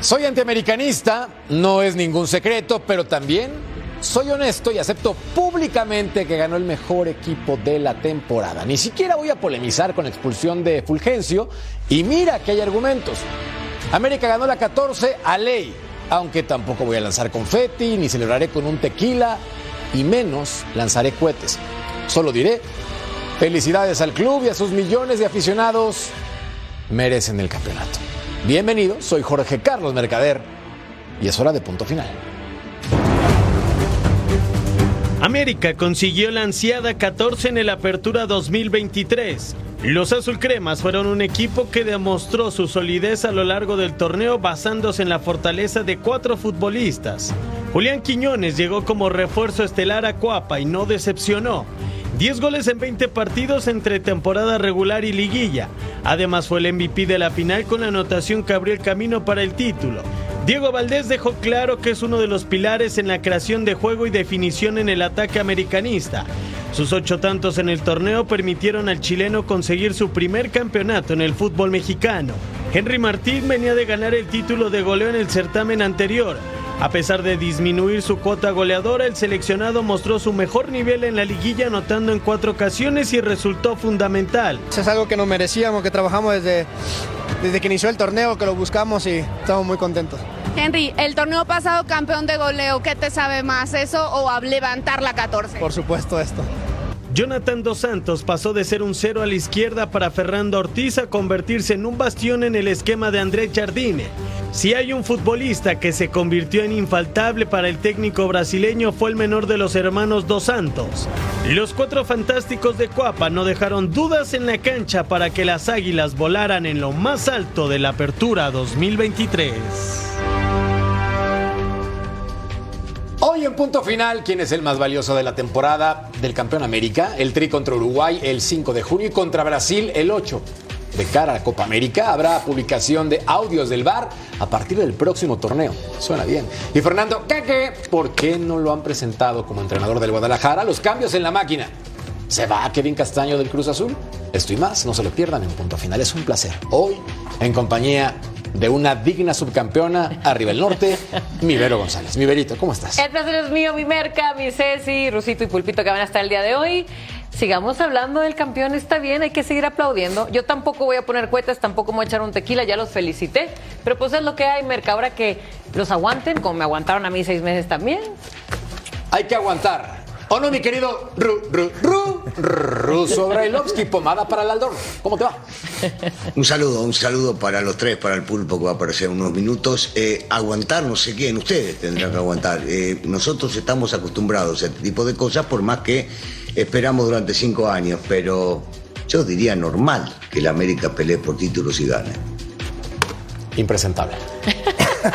Soy antiamericanista, no es ningún secreto, pero también soy honesto y acepto públicamente que ganó el mejor equipo de la temporada. Ni siquiera voy a polemizar con la expulsión de Fulgencio y mira que hay argumentos. América ganó la 14 a ley, aunque tampoco voy a lanzar confeti, ni celebraré con un tequila y menos lanzaré cohetes. Solo diré, felicidades al club y a sus millones de aficionados, merecen el campeonato. Bienvenido, soy Jorge Carlos Mercader y es hora de punto final. América consiguió la ansiada 14 en el Apertura 2023. Los azulcremas fueron un equipo que demostró su solidez a lo largo del torneo basándose en la fortaleza de cuatro futbolistas. Julián Quiñones llegó como refuerzo estelar a Cuapa y no decepcionó. 10 goles en 20 partidos entre temporada regular y liguilla. Además fue el MVP de la final con la anotación que abrió el camino para el título. Diego Valdés dejó claro que es uno de los pilares en la creación de juego y definición en el ataque americanista. Sus ocho tantos en el torneo permitieron al chileno conseguir su primer campeonato en el fútbol mexicano. Henry Martín venía de ganar el título de goleo en el certamen anterior. A pesar de disminuir su cuota goleadora, el seleccionado mostró su mejor nivel en la liguilla anotando en cuatro ocasiones y resultó fundamental. Es algo que nos merecíamos, que trabajamos desde, desde que inició el torneo, que lo buscamos y estamos muy contentos. Henry, el torneo pasado campeón de goleo, ¿qué te sabe más eso o a levantar la 14? Por supuesto esto. Jonathan Dos Santos pasó de ser un cero a la izquierda para Fernando Ortiz a convertirse en un bastión en el esquema de Andrés Jardine. Si hay un futbolista que se convirtió en infaltable para el técnico brasileño fue el menor de los hermanos Dos Santos. Los cuatro fantásticos de Cuapa no dejaron dudas en la cancha para que las águilas volaran en lo más alto de la apertura 2023. Hoy en punto final, ¿quién es el más valioso de la temporada del campeón América? El Tri contra Uruguay el 5 de junio y contra Brasil el 8. De cara a la Copa América habrá publicación de audios del VAR a partir del próximo torneo. Suena bien. Y Fernando, ¿qué, ¿por qué no lo han presentado como entrenador del Guadalajara? Los cambios en la máquina. ¿Se va Kevin Castaño del Cruz Azul? Esto y más, no se lo pierdan en punto final. Es un placer. Hoy, en compañía de una digna subcampeona arriba el norte, mi Vero González. Mi Verito, ¿cómo estás? El placer es mío, mi Merca, mi Ceci, Rusito y Pulpito que van a estar el día de hoy. Sigamos hablando del campeón, está bien, hay que seguir aplaudiendo. Yo tampoco voy a poner cuetas, tampoco voy a echar un tequila, ya los felicité. Pero pues es lo que hay, Merca, ahora que los aguanten, como me aguantaron a mí seis meses también. Hay que aguantar. ¿O no, mi querido Ru, Ru, Ru, Ruso Brailovsky, pomada para el Aldor? ¿Cómo te va? Un saludo, un saludo para los tres, para el pulpo que va a aparecer en unos minutos. Eh, aguantar, no sé quién, ustedes tendrán que aguantar. Eh, nosotros estamos acostumbrados a este tipo de cosas, por más que esperamos durante cinco años, pero yo diría normal que la América pelee por títulos y gane. Impresentable.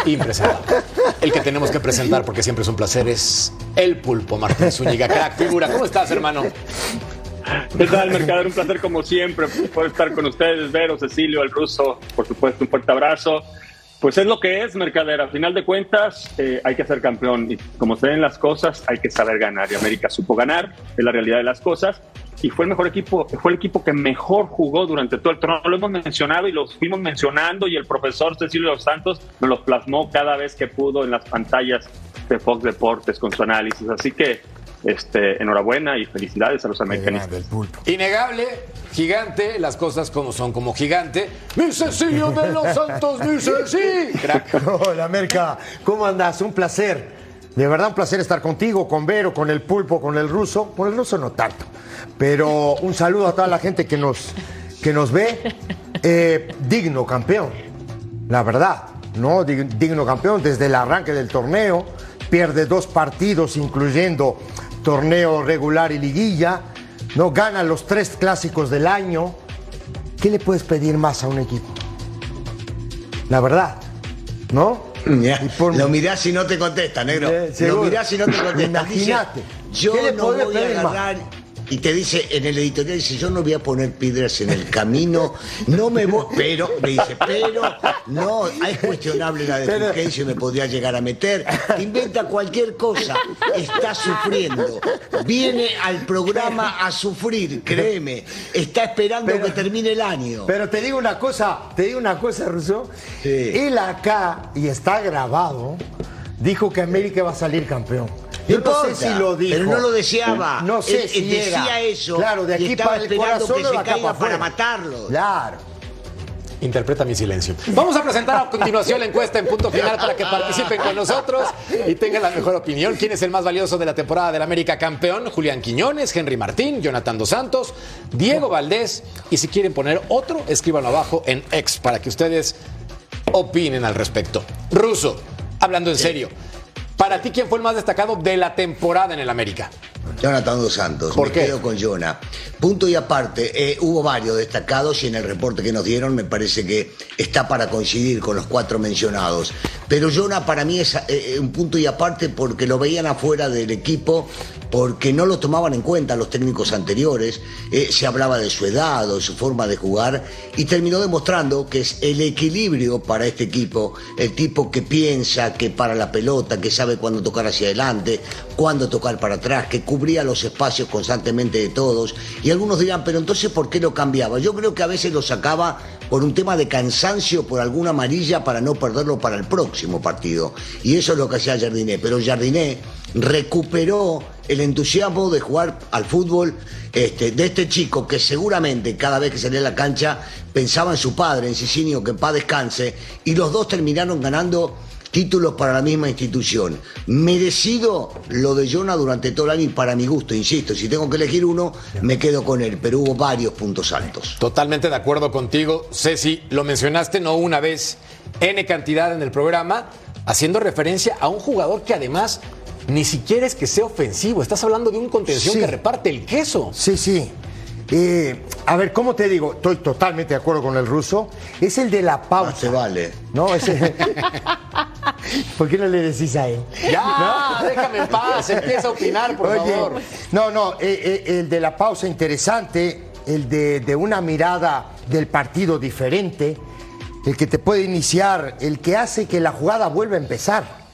Impresentable. El que tenemos que presentar, porque siempre es un placer, es el pulpo Martín Zúñiga, crack figura. ¿Cómo estás, hermano? ¿Qué tal, Mercader? Un placer como siempre poder estar con ustedes, Vero, Cecilio, el ruso, por supuesto, un fuerte abrazo. Pues es lo que es, Mercader. A final de cuentas, eh, hay que ser campeón. Y como se ven las cosas, hay que saber ganar. Y América supo ganar, es la realidad de las cosas. Y fue el mejor equipo, fue el equipo que mejor jugó durante todo el torneo. Lo hemos mencionado y lo fuimos mencionando. Y el profesor Cecilio Los Santos nos lo plasmó cada vez que pudo en las pantallas de Fox Deportes con su análisis. Así que este, enhorabuena y felicidades a los americanistas. Innegable, gigante, las cosas como son como gigante. Mi Cecilio de los Santos, mi Ceci. Crack. Hola, América. ¿Cómo andas? Un placer. De verdad, un placer estar contigo, con Vero, con el pulpo, con el ruso. Con el ruso no tanto. Pero un saludo a toda la gente que nos, que nos ve. Eh, digno campeón. La verdad. ¿no? Dig- Digno campeón desde el arranque del torneo. Pierde dos partidos, incluyendo torneo regular y liguilla. No gana los tres clásicos del año. ¿Qué le puedes pedir más a un equipo? La verdad, ¿no? Por- Lo mirás y no te contesta, negro. Eh, lo mirás y no te contesta. Imagínate. Yo ¿Qué le no voy a más? Y te dice, en el editorial dice, yo no voy a poner piedras en el camino, no me voy, pero, me dice, pero, no, es cuestionable la de Pero- Fulgencio, me podría llegar a meter, inventa cualquier cosa, está sufriendo, viene al programa a sufrir, créeme, está esperando Pero- que termine el año. Pero te digo una cosa, te digo una cosa, Russo. Sí. Él acá, y está grabado, dijo que América va a salir campeón. Yo no sé si lo dijo. Pero no lo deseaba. No sé Él- si él decía era. eso Claro, de y aquí estaba para el esperando corazón que se caiga para matarlo. Claro. Interpreta mi silencio. Vamos a presentar a continuación la encuesta en punto final para que participen con nosotros y tengan la mejor opinión. ¿Quién es el más valioso de la temporada del América campeón? Julián Quiñones, Henry Martín, Jonathan Dos Santos, Diego Valdés. Y si quieren poner otro, escríbanlo abajo en X para que ustedes opinen al respecto. Ruso, hablando en serio. Para ti, ¿quién fue el más destacado de la temporada en el América? Jonathan Dos Santos, ¿Por me qué? quedo con Jonah. Punto y aparte, eh, hubo varios destacados y en el reporte que nos dieron me parece que está para coincidir con los cuatro mencionados. Pero Jonah para mí es eh, un punto y aparte porque lo veían afuera del equipo, porque no lo tomaban en cuenta los técnicos anteriores, eh, se hablaba de su edad o de su forma de jugar y terminó demostrando que es el equilibrio para este equipo, el tipo que piensa, que para la pelota, que sabe cuándo tocar hacia adelante, cuándo tocar para atrás, que cubría los espacios constantemente de todos. Y algunos dirán, pero entonces ¿por qué lo cambiaba? Yo creo que a veces lo sacaba por un tema de cansancio, por alguna amarilla, para no perderlo para el próximo partido. Y eso es lo que hacía Jardiné. Pero Jardiné recuperó el entusiasmo de jugar al fútbol este, de este chico que seguramente cada vez que salía a la cancha pensaba en su padre, en Cicinio, que en paz descanse, y los dos terminaron ganando títulos para la misma institución. Merecido lo de Jonah durante todo el año y para mi gusto, insisto, si tengo que elegir uno, me quedo con él, pero hubo varios puntos altos. Totalmente de acuerdo contigo, Ceci. Lo mencionaste no una vez, N cantidad en el programa, haciendo referencia a un jugador que además ni siquiera es que sea ofensivo. Estás hablando de un contención Sí. que reparte el queso. Sí, sí. Eh, a ver, ¿cómo te digo? Estoy totalmente de acuerdo con el ruso. Es el de la pausa. Más te vale. No, ese. ¿Por qué no le decís a él? Ya, déjame en paz, empieza a opinar, por Oye, favor. No, no, eh, eh, el de la pausa interesante, el de, de una mirada del partido diferente, el que te puede iniciar, el que hace que la jugada vuelva a empezar.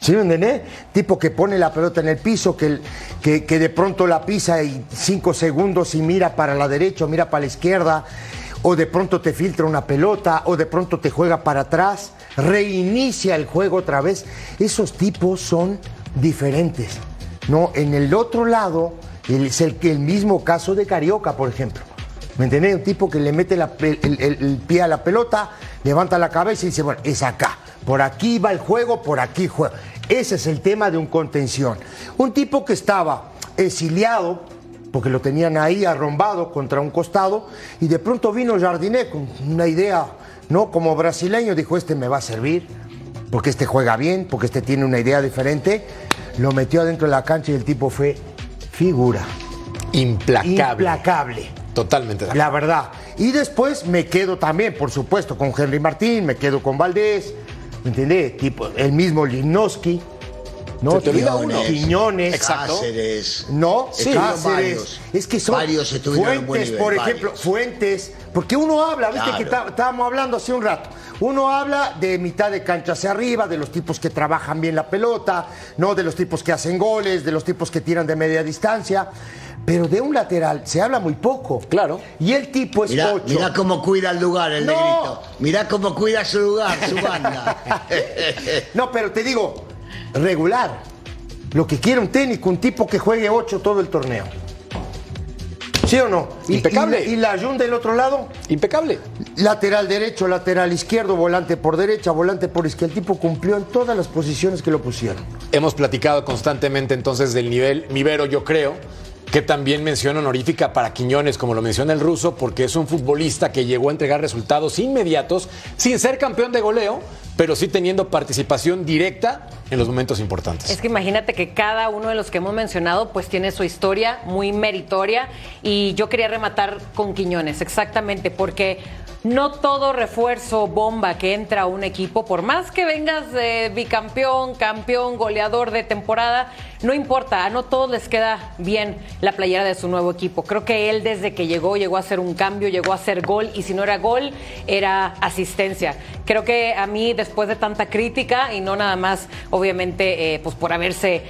¿Sí me entendés? Tipo que pone la pelota en el piso, que, que, de pronto la pisa y cinco segundos y mira para la derecha o mira para la izquierda, o de pronto te filtra una pelota, o de pronto te juega para atrás, reinicia el juego otra vez. Esos tipos son diferentes. No, en el otro lado es el, el mismo caso de Carioca, por ejemplo. ¿Me entendés? Un tipo que le mete el- el pie a la pelota, levanta la cabeza y dice, bueno, es acá. Por aquí va el juego, por aquí juega. Ese es el tema de un contención. Un tipo que estaba exiliado, porque lo tenían ahí arrombado contra un costado, y de pronto vino Jardiné con una idea, ¿no? Como brasileño, dijo, este me va a servir, porque este juega bien, porque este tiene una idea diferente. Lo metió adentro de la cancha y el tipo fue figura. Implacable. Implacable. Totalmente de. La verdad. Y después me quedo también, por supuesto, con Henry Martín, me quedo con Valdés, ¿me entendés? Tipo, el mismo Linowski, ¿no? Se te olvida uno. Quiñones. Exacto. Cáceres. No, Sí, Cáceres. varios. Es que son Varios estuvieron en buen Fuentes, nivel, por varios. ejemplo, Fuentes, porque uno habla, viste Claro. que está- estábamos hablando hace un rato. Uno habla de mitad de cancha hacia arriba, de los tipos que trabajan bien la pelota, no de los tipos que hacen goles, de los tipos que tiran de media distancia, pero de un lateral se habla muy poco. Claro. Y el tipo es Mirá, ocho. mirá cómo cuida el lugar el No. negrito. Mirá cómo cuida su lugar, su banda. No, pero te digo, regular. Lo que quiere un técnico, un tipo que juegue 8 todo el torneo. ¿Sí o no? Impecable. Y, la- y la Jun del otro lado, Impecable. lateral derecho, lateral izquierdo, volante por derecha, volante por izquierda. El tipo cumplió en todas las posiciones que lo pusieron. Hemos platicado constantemente entonces del nivel. Mivero, yo creo que también menciona honorífica para Quiñones, como lo menciona el ruso, porque es un futbolista que llegó a entregar resultados inmediatos sin ser campeón de goleo, pero sí teniendo participación directa en los momentos importantes. Es que imagínate que cada uno de los que hemos mencionado pues tiene su historia muy meritoria y yo quería rematar con Quiñones, exactamente, porque no todo refuerzo bomba que entra a un equipo, por más que vengas de bicampeón, campeón, goleador de temporada, no importa, a no todos les queda bien la playera de su nuevo equipo. Creo que él desde que llegó llegó a hacer un cambio, llegó a hacer gol y si no era gol, era asistencia. Creo que a mí después de tanta crítica y no nada más, obviamente, eh, pues por haberse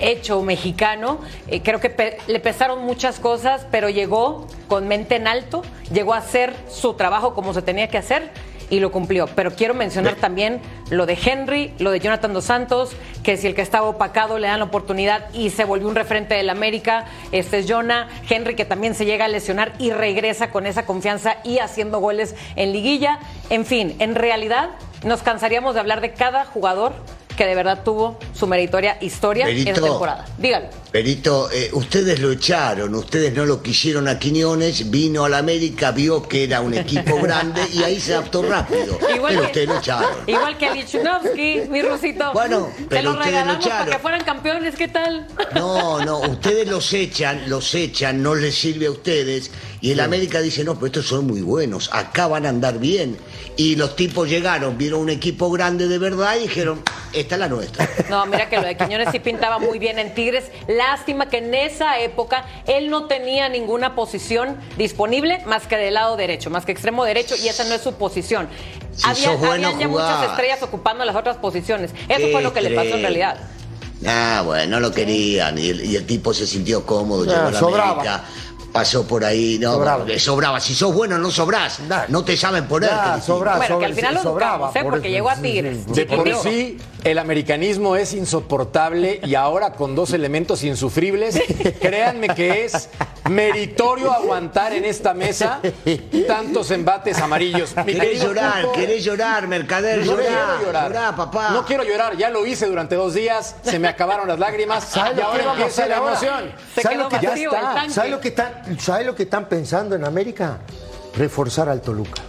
hecho mexicano. Eh, creo que pe- le pesaron muchas cosas, pero llegó con mente en alto, llegó a hacer su trabajo como se tenía que hacer y lo cumplió. Pero quiero mencionar también lo de Henry, lo de Jonathan Dos Santos, que si el que estaba opacado le dan la oportunidad y se volvió un referente del América, este es Jonah, Henry que también se llega a lesionar y regresa con esa confianza y haciendo goles en liguilla. En fin, en realidad nos cansaríamos de hablar de cada jugador que de verdad tuvo su meritoria historia en esta temporada. Dígalo. Perito, eh, ustedes lo echaron, ustedes no lo quisieron a Quiñones, vino a la América, vio que era un equipo grande y ahí se adaptó rápido. Igual pero que- ustedes lo echaron. Igual que a Lichunovsky, mi Rusito. Bueno, Te pero lo ustedes regalamos lucharon. para que fueran campeones, ¿qué tal? No, no, ustedes los echan, los echan, no les sirve a ustedes. Y el América dice, no, pero estos son muy buenos, acá van a andar bien. Y los tipos llegaron, vieron un equipo grande de verdad y dijeron, esta es la nuestra. No, mira que lo de Quiñones sí pintaba muy bien en Tigres. Lástima que en esa época él no tenía ninguna posición disponible más que del lado derecho, más que extremo derecho, y esa no es su posición. Si Había, sos bueno, habían ya muchas estrellas ocupando las otras posiciones. Eso Qué fue lo que le pasó en realidad. Ah, bueno, no lo querían. Y el, y el tipo se sintió cómodo, Ah, llegó a la sobraba. América, pasó por ahí. No, Sobraba. sobraba. Si sos bueno, no sobrás. Nah. No te saben poner. Ya, que sobra, Bueno, que al final lo sobraba, ¿eh? por Porque llegó a Tigres. sí. De por sí, el americanismo es insoportable y ahora con dos elementos insufribles, créanme que es meritorio aguantar en esta mesa tantos embates amarillos. Mi Querés llorar, querés llorar, mercader, no llorar. quiero llorar. Llorá, papá. No quiero llorar, ya lo hice durante dos días, se me acabaron las lágrimas ¿Sabes y lo que ahora empieza la emoción. Se ¿Sabe quedó lo que- ya está. ¿Sabes lo, que están, ¿Sabe lo que están pensando en América? Reforzar al Toluca.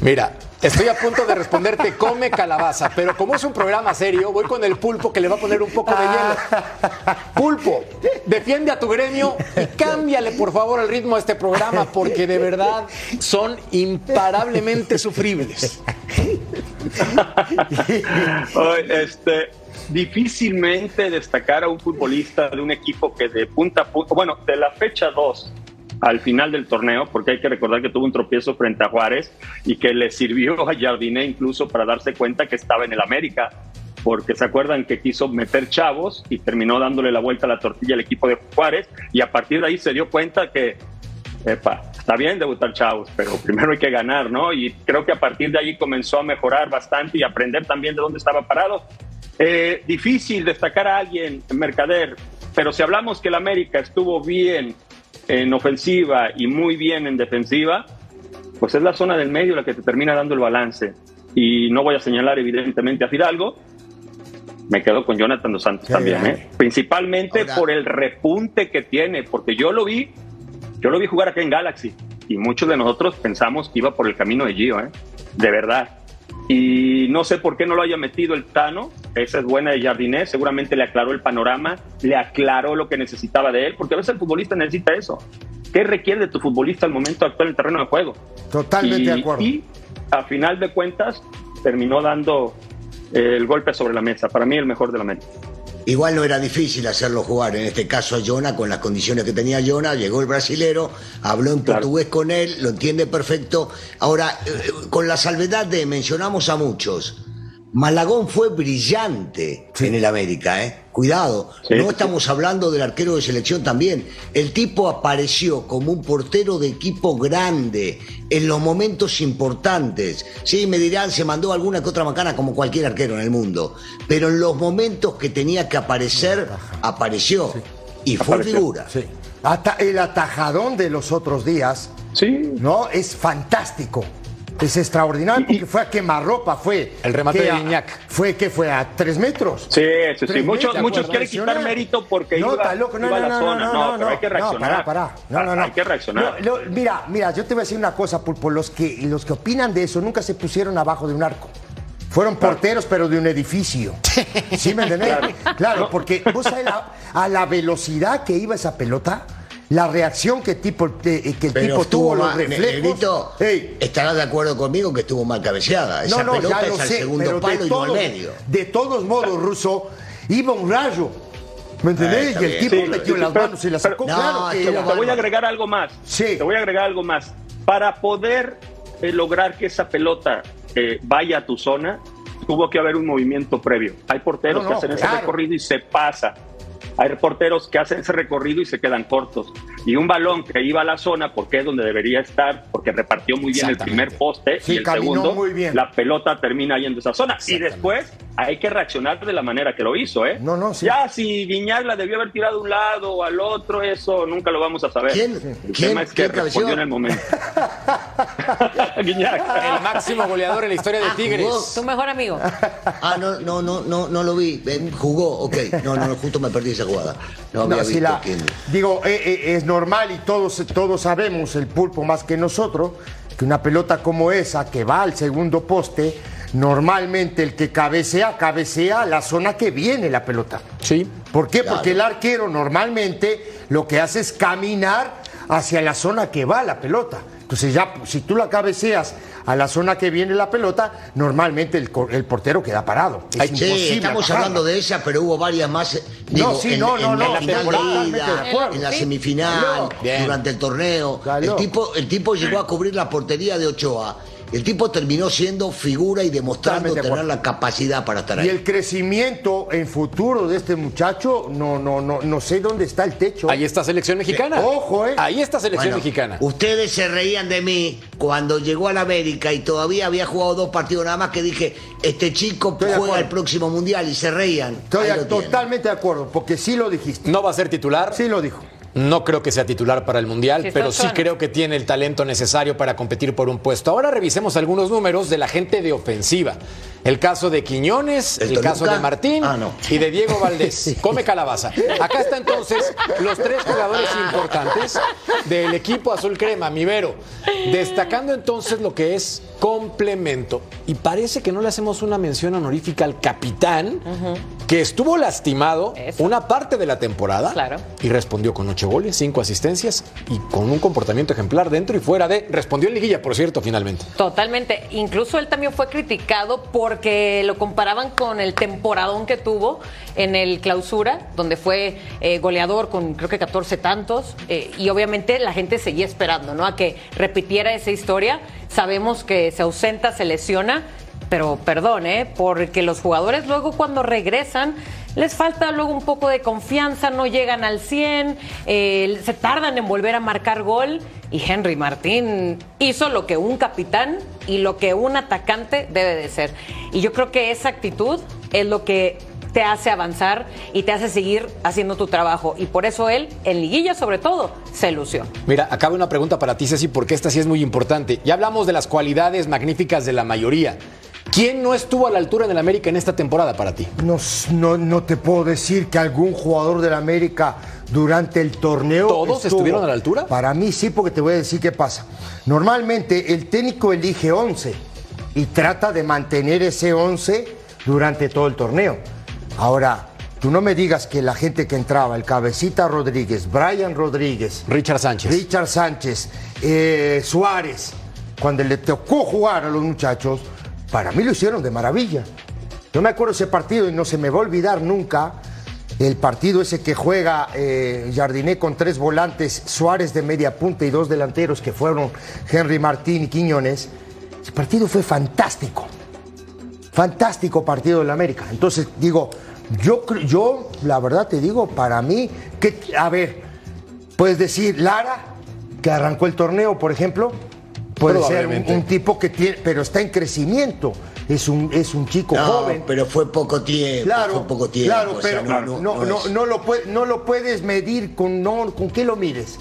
Mira, estoy a punto de responderte come calabaza, pero como es un programa serio, voy con el pulpo que le va a poner un poco de hielo. Pulpo, defiende a tu gremio y cámbiale por favor el ritmo a este programa porque de verdad son imparablemente sufribles. Hoy, este, difícilmente destacar a un futbolista de un equipo que de punta a punta, bueno, de la fecha 2 al final del torneo, porque hay que recordar que tuvo un tropiezo frente a Juárez y que le sirvió a Jardiné incluso para darse cuenta que estaba en el América, porque se acuerdan que quiso meter chavos y terminó dándole la vuelta a la tortilla al equipo de Juárez y a partir de ahí se dio cuenta que Epa, está bien debutar chavos, pero primero hay que ganar, ¿no? Y creo que a partir de ahí comenzó a mejorar bastante y aprender también de dónde estaba parado. Eh, difícil destacar a alguien, Mercader, pero si hablamos que el América estuvo bien en ofensiva y muy bien en defensiva, pues es la zona del medio la que te termina dando el balance. Y no voy a señalar evidentemente a Fidalgo, me quedo con Jonathan Dos Santos Qué también. ¿eh? principalmente por el repunte que tiene, porque yo lo vi, yo lo vi jugar acá en Galaxy y muchos de nosotros pensamos que iba por el camino de Gio, ¿eh? de verdad. Y no sé por qué no lo haya metido el Tano, esa es buena de Jardiné, seguramente le aclaró el panorama, le aclaró lo que necesitaba de él, porque a veces el futbolista necesita eso. ¿Qué requiere de tu futbolista al momento actual en el terreno de juego? Totalmente y, de acuerdo. Y a final de cuentas terminó dando eh, el golpe sobre la mesa. Para mí el mejor de la América. Igual no era difícil hacerlo jugar, en este caso a Jonah, con las condiciones que tenía Jonah, llegó el brasilero, habló en Claro. portugués con él, lo entiende perfecto. Ahora, eh, con la salvedad de, mencionamos a muchos, Malagón fue brillante en el América, ¿eh? Cuidado, Sí, no sí. estamos hablando del arquero de selección también. El tipo apareció como un portero de equipo grande en los momentos importantes. Sí, me dirán, se mandó alguna que otra macana como cualquier arquero en el mundo, pero en los momentos que tenía que aparecer, apareció. Y fue Apareció. figura. Sí. Hasta el atajadón de los otros días, Sí, ¿no? Es fantástico. Es extraordinario porque fue a quemarropa, fue. El remate de a- Guiñac. Fue que fue a tres metros. Sí, sí, sí. Muchos, muchos quieren quitar mérito porque no, iba, está loco. No, iba a no, la no, zona. no, No, no, pero hay que no, reaccionar. pará, pará. No, no, no. Hay que reaccionar. No, lo- mira, mira, yo te voy a decir una cosa, Pulpo. Los que, los que opinan de eso nunca se pusieron abajo de un arco. Fueron porteros, pero de un edificio. ¿Sí me entendés? Claro, porque vos sabés la- a la velocidad que iba esa pelota, la reacción que, tipo, eh, que el Pero tipo tuvo, los reflejos. Negrito, estarás de acuerdo conmigo que estuvo mal cabeceada. Esa no, no, pelota ya lo es al sé, segundo palo de y no al todos, medio. de todos modos, Russo, iba un rayo. ¿Me entendés? y el tipo Sí, metió sí, las pero- manos y la pero- sacó. No, claro que estuvo era Te voy a agregar algo más. Sí. Te voy a agregar algo más. Para poder eh, lograr que esa pelota eh, vaya a tu zona, tuvo que haber un movimiento previo. Hay porteros No, no, que hacen ese recorrido y se pasa. Hay porteros que hacen ese recorrido y se quedan cortos. Y un balón que iba a la zona, porque es donde debería estar, porque repartió muy bien el primer poste Sí, y el segundo, muy bien. la pelota termina yendo a esa zona. Y después hay que reaccionar de la manera que lo hizo. ¿eh? No, no, sí. Ya si Guiñac la debió haber tirado a un lado o al otro, eso nunca lo vamos a saber. ¿Quién? El ¿Quién? tema es que respondió en el momento. Guiñac. El máximo goleador en la historia de Ah, Tigres. jugó. Tu mejor amigo. Ah, no, no, no, no, no lo vi. Jugó, ok. No, no, justo me perdí esa jugada. No había No, visto la- quién. digo, eh, eh, es normal y todos, todos sabemos, el pulpo más que nosotros, que una pelota como esa que va al segundo poste, normalmente el que cabecea, cabecea la zona que viene la pelota. Sí. ¿Por qué? Claro. Porque el arquero normalmente lo que hace es caminar hacia la zona que va la pelota. Entonces ya, si tú la cabeceas a la zona que viene la pelota, normalmente el, el portero queda parado. Es Ay, Sí, imposible estamos hablando de esa, pero hubo varias más. eh, Digo, No, sí, en, no, no, en no, la acuerdo. en la semifinal, durante el torneo. Claro. El tipo, el tipo llegó a cubrir la portería de Ochoa. El tipo terminó siendo figura y demostrando tener la capacidad para estar Y ahí. el crecimiento en futuro de este muchacho, no, no, no, no sé dónde está el techo. Ahí está selección mexicana. Ojo, eh. Ahí está selección Bueno, mexicana. Ustedes se reían de mí cuando llegó a la América y todavía había jugado dos partidos nada más que dije, este chico Estoy juega el próximo mundial y se reían. Estoy tienen. totalmente de acuerdo, porque sí lo dijiste. No va a ser titular. Sí lo dijo. No creo que sea titular para el Mundial, Sí, pero sí creo que tiene el talento necesario para competir por un puesto. Ahora revisemos algunos números de la gente de ofensiva. El caso de Quiñones, ¿El caso de Martín Ah, no. y de Diego Valdés. Come calabaza. Acá está entonces los tres jugadores importantes del equipo azul crema, Mivero. Destacando entonces lo que es complemento. Y parece que no le hacemos una mención honorífica al capitán, que estuvo lastimado Eso. una parte de la temporada Claro. y respondió con ocho goles, cinco asistencias y con un comportamiento ejemplar dentro y fuera de. Respondió en liguilla, por cierto, finalmente. Totalmente. Incluso él también fue criticado porque lo comparaban con el temporadón que tuvo en el clausura, donde fue eh, goleador con creo que 14 tantos. eh, y obviamente la gente seguía esperando, ¿no? A que repitiera esa historia. Sabemos que se ausenta, se lesiona. Pero perdón, ¿eh? Porque los jugadores luego cuando regresan les falta luego un poco de confianza, no llegan al 100, eh, se tardan en volver a marcar gol. Y Henry Martín hizo lo que un capitán y lo que un atacante debe de ser. Y yo creo que esa actitud es lo que te hace avanzar y te hace seguir haciendo tu trabajo. Y por eso él, en liguilla sobre todo, se lució. Mira, acaba una pregunta para ti, Ceci, porque esta sí es muy importante. Ya hablamos de las cualidades magníficas de la mayoría. ¿Quién no estuvo a la altura en el América en esta temporada para ti? No, no, no te puedo decir que algún jugador del América durante el torneo. ¿Todos estuvieron a la altura? Para mí sí, porque te voy a decir qué pasa. Normalmente el técnico elige 11 y trata de mantener ese 11 durante todo el torneo. Ahora, tú no me digas que la gente que entraba, el Cabecita Rodríguez, Brian Rodríguez, Richard Sánchez. Richard Sánchez, eh, Suárez, cuando le tocó jugar a los muchachos, para mí lo hicieron de maravilla. Yo me acuerdo ese partido y no se me va a olvidar nunca el partido ese que juega eh, Jardiné con tres volantes, Suárez de media punta y dos delanteros que fueron Henry Martín y Quiñones. Ese partido fue fantástico. Fantástico partido del América. Entonces, digo, yo, yo la verdad te digo, para mí, que, a ver, puedes decir Lara, que arrancó el torneo, por ejemplo, puede ser un, un tipo que tiene, pero está en crecimiento. Es un, es un chico No, joven. pero fue poco tiempo. Claro, fue poco tiempo. claro, o sea, pero no, no, es- no lo puede- no lo puedes medir con, no, con qué lo mides.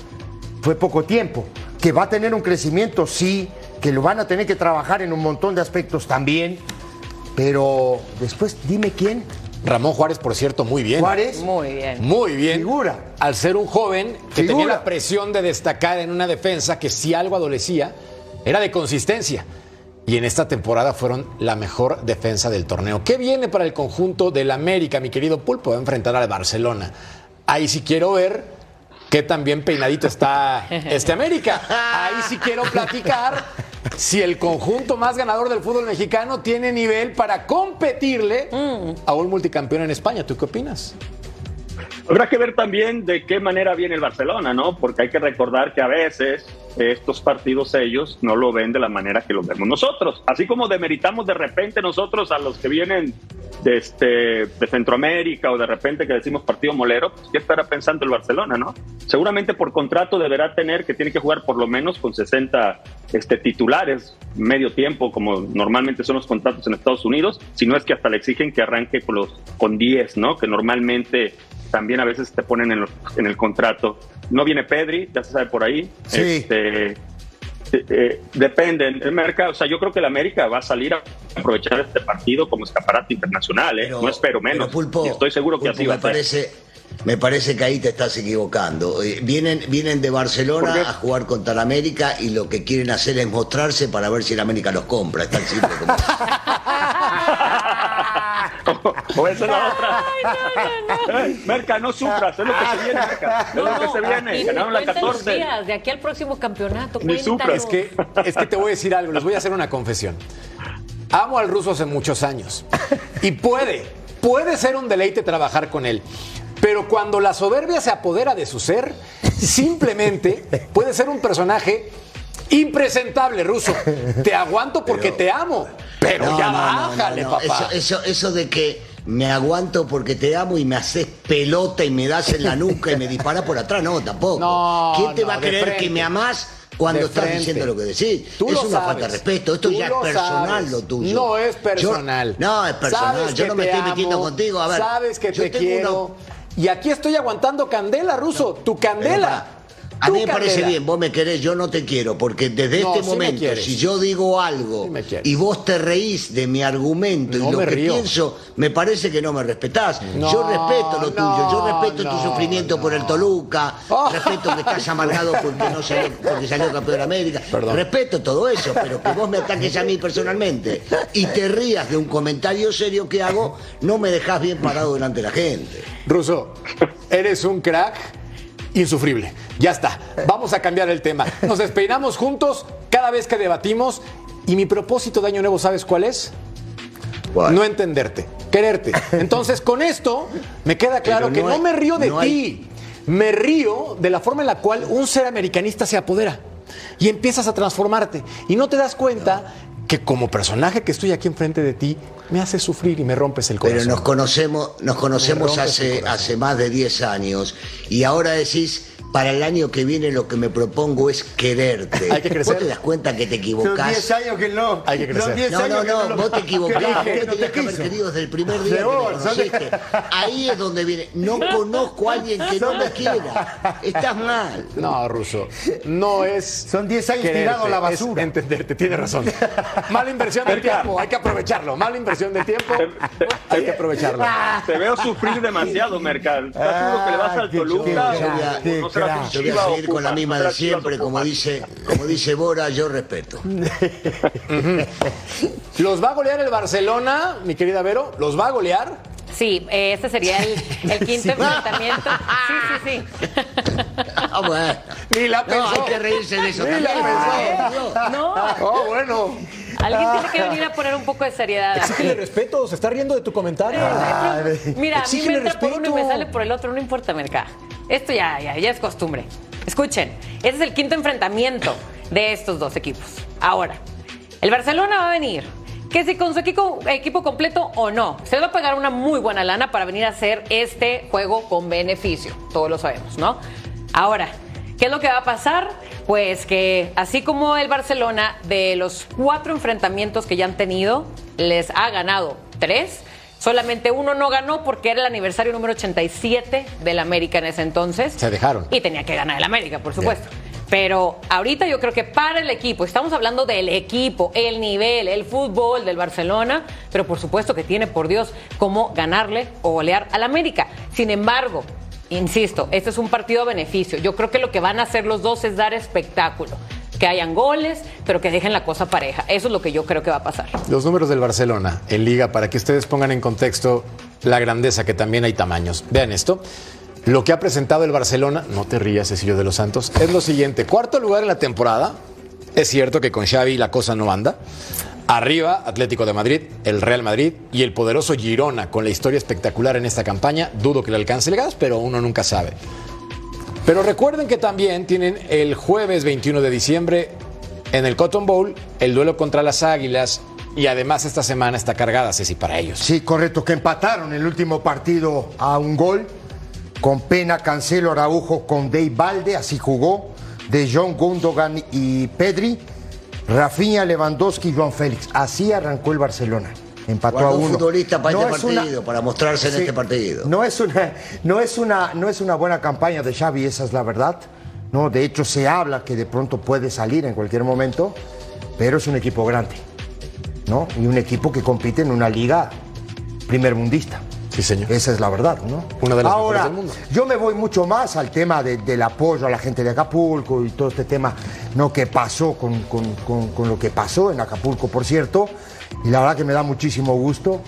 Fue poco tiempo. Que va a tener un crecimiento, sí, que lo van a tener que trabajar en un montón de aspectos también. Pero después, dime quién. Ramón Juárez, por cierto, muy bien. Juárez. Muy bien. Muy bien. Figura. Al ser un joven que Figura. tenía la presión de destacar en una defensa que si algo adolecía, era de consistencia. Y en esta temporada fueron la mejor defensa del torneo. ¿Qué viene para el conjunto del América, mi querido Pulpo? Va a enfrentar al Barcelona. Ahí sí quiero ver qué tan bien peinadito está este América. Ahí sí quiero platicar si el conjunto más ganador del fútbol mexicano tiene nivel para competirle a un multicampeón en España. ¿Tú qué opinas? Habrá que ver también de qué manera viene el Barcelona, ¿no? Porque hay que recordar que a veces estos partidos ellos no lo ven de la manera que lo vemos nosotros. Así como demeritamos de repente nosotros a los que vienen de, este, de Centroamérica o de repente que decimos partido molero, pues, ¿qué estará pensando el Barcelona, no? Seguramente por contrato deberá tener que tiene que jugar por lo menos con 60 este, titulares, medio tiempo, como normalmente son los contratos en Estados Unidos, si no es que hasta le exigen que arranque con, los, con 10, ¿no? Que normalmente también a veces te ponen en, los- en el contrato. No viene Pedri, ya se sabe por ahí. Sí. Este, eh, eh, depende. El mercado, o sea, yo creo que el América va a salir a aprovechar este partido como escaparate internacional, ¿eh? Pero- no espero menos. pero, Pulpo, y estoy seguro que Pulpo, así va me a ser. parece, me parece que ahí te estás equivocando. Eh, Vienen, vienen de Barcelona a jugar contra el América y lo que quieren hacer es mostrarse para ver si el América los compra. Es tan simple como eso. o esa es la otra. Eh, Merca, no sufras, es lo que se viene, Merca. Es lo que se viene. Ganaron la cuenta los 14. días, de aquí al próximo campeonato. Ni. Es que, es que te voy a decir algo, les voy a hacer una confesión. Amo al ruso hace muchos años. Y puede, puede ser un deleite trabajar con él. Pero cuando la soberbia se apodera de su ser, simplemente puede ser un personaje impresentable, ruso. Te aguanto porque te amo. Pero No, ya no, bájale, no. papá. Eso, eso, eso de que me aguanto porque te amo y me haces pelota y me das en la nuca y me disparas por atrás, no, tampoco. No, ¿Quién te va a creer frente. que me amás cuando estás diciendo lo que decís? Tú es una falta de respeto. Esto Tú ya es lo personal sabes. lo tuyo. No es Yo- personal. no, es personal. Sabes Yo no me estoy metiendo amo, contigo. A ver, Sabes que yo te tengo quiero. una- Y aquí estoy aguantando candela, ruso. Tu candela. A mí me parece bien, vos me querés, yo no te quiero, porque desde No, este sí momento, si yo digo algo Sí y vos te reís de mi argumento No y lo que río. pienso, me parece que no me respetás. No, yo respeto lo tuyo, yo respeto tu sufrimiento por el Toluca, Oh. respeto que estás amargado porque no salió, porque salió campeón de América. Perdón. Respeto todo eso, pero que vos me ataques a mí personalmente y te rías de un comentario serio que hago, no me dejás bien parado delante de la gente. Ruso, eres un crack insufrible. Ya está. Vamos a cambiar el tema. Nos despeinamos juntos cada vez que debatimos. Y mi propósito de Año Nuevo, ¿sabes cuál es? No entenderte, quererte. Entonces, con esto me queda claro que no me río de no hay- ti. Me río de la forma en la cual un ser americanista se apodera y empiezas a transformarte. Y no te das cuenta que como personaje que estoy aquí enfrente de ti, me haces sufrir y me rompes el corazón. Pero nos conocemos, nos conocemos hace, hace más de 10 años y ahora decís, para el año que viene lo que me propongo es quererte. Hay que crecer. ¿Vos te das cuenta que te Son equivocás? 10 años que no. Hay que crecer. Son 10 No, no, que no, vos te equivocás, que no te te tenías que haber quiso. querido desde el primer día De que vos, me conociste. Ahí es donde viene. No conozco a alguien que no me quiera. Estás mal. No, Ruso, no es. Son 10 años quererte, tirado a la es basura. entenderte, tienes razón. Mala inversión del tiempo, hay que aprovecharlo. Mala inversión del tiempo, hay que aprovecharlo. Te veo sufrir demasiado, Merca. ¿Estás seguro que le vas Ah, al qué Toluca? Será Yo voy a seguir con la misma ¿No de siempre, como dice, como dice Bora, yo respeto. ¿Los va a golear el Barcelona, mi querida Vero? ¿Los va a golear? Sí, eh, este sería el, el quinto Sí. enfrentamiento. Sí, sí, sí. Ah, bueno. Ni la No, pensó. hay que reírse de eso Ni también. la Por Dios. No, Oh, bueno. alguien tiene que venir a poner un poco de seriedad. Exígele respeto, se está riendo de tu comentario. Mira, a mí me entra por uno y me sale por el otro, no importa, Merca. Esto ya, ya, es costumbre. Escuchen, este es el quinto enfrentamiento de estos dos equipos. Ahora, el Barcelona va a venir, que si con su equipo, equipo completo o no, se va a pagar una muy buena lana para venir a hacer este juego con beneficio. Todos lo sabemos, ¿no? Ahora, ¿qué es lo que va a pasar? Pues que así como el Barcelona, de los cuatro enfrentamientos que ya han tenido, les ha ganado tres. Solamente uno no ganó porque era el aniversario número 87 del América en ese entonces. Se dejaron. Y tenía que ganar el América, por supuesto. Pero ahorita yo creo que para el equipo, estamos hablando del equipo, el nivel, el fútbol del Barcelona, pero por supuesto que tiene, por Dios, cómo ganarle o golear al América. Sin embargo, insisto, este es un partido a beneficio. Yo creo que lo que van a hacer los dos es dar espectáculo. Que hayan goles, pero que dejen la cosa pareja. Eso es lo que yo creo que va a pasar. Los números del Barcelona en liga, para que ustedes pongan en contexto la grandeza, que también hay tamaños. Vean esto. Lo que ha presentado el Barcelona, no te rías, Cecilio de los Santos, es lo siguiente. Cuarto lugar en la temporada. Es cierto que con Xavi la cosa no anda. Arriba, Atlético de Madrid, el Real Madrid y el poderoso Girona, con la historia espectacular en esta campaña. Dudo que le alcance el gas, pero uno nunca sabe. Pero recuerden que también tienen el jueves 21 de diciembre en el Cotton Bowl el duelo contra las Águilas y además esta semana está cargada, Ceci, para ellos. Sí, correcto, que empataron el último partido a un gol. Con Pena, Cancelo, Araujo, con Dave Valde, así jugó. De John Gundogan y Pedri. Rafinha, Lewandowski y Joan Félix. Así arrancó el Barcelona. Empató Guardó a un futbolista para No este es una- partido, para mostrarse en este partido. No es, una, no, es una, no es una buena campaña de Xavi, esa es la verdad. No, de hecho, se habla que de pronto puede salir en cualquier momento, pero es un equipo grande. ¿no? Y un equipo que compite en una liga primer mundista. Sí, señor. Esa es la verdad, ¿no? Una de las Ahora, mejores del mundo. yo me voy mucho más al tema de- del apoyo a la gente de Acapulco y todo este tema, ¿no? Que pasó con, con- con- con lo que pasó en Acapulco, por cierto. Y la verdad que me da muchísimo gusto.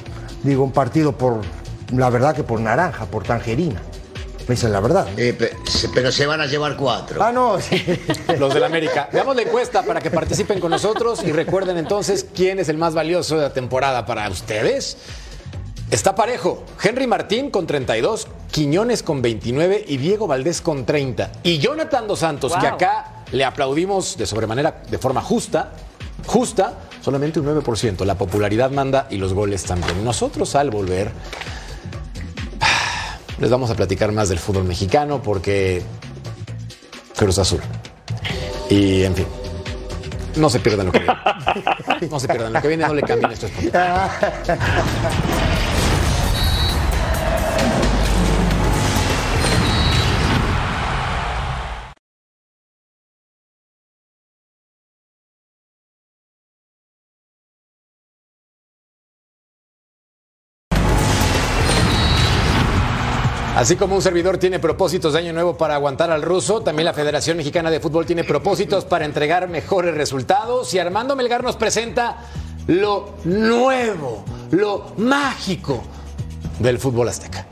Digo, un partido por, la verdad que por naranja, por tangerina. Esa es la verdad. Eh, pero se van a llevar cuatro. Ah, no, sí. Los del América. Veamos la encuesta para que participen con nosotros y recuerden entonces quién es el más valioso de la temporada para ustedes. Está parejo. Henry Martín con 32, Quiñones con 29 y Diego Valdés con 30. Y Jonathan Dos Santos, que acá le aplaudimos de sobremanera, de forma justa, justa, solamente un 9%. La popularidad manda y los goles también. Nosotros al volver les vamos a platicar más del fútbol mexicano porque Cruz Azul. Y en fin, no se pierdan lo que viene. No se pierdan lo que viene, no le cambien esto. es Así como un servidor tiene propósitos de año nuevo para aguantar al ruso, también la Federación Mexicana de Fútbol tiene propósitos para entregar mejores resultados. Y Armando Melgar nos presenta lo nuevo, lo mágico del fútbol azteca.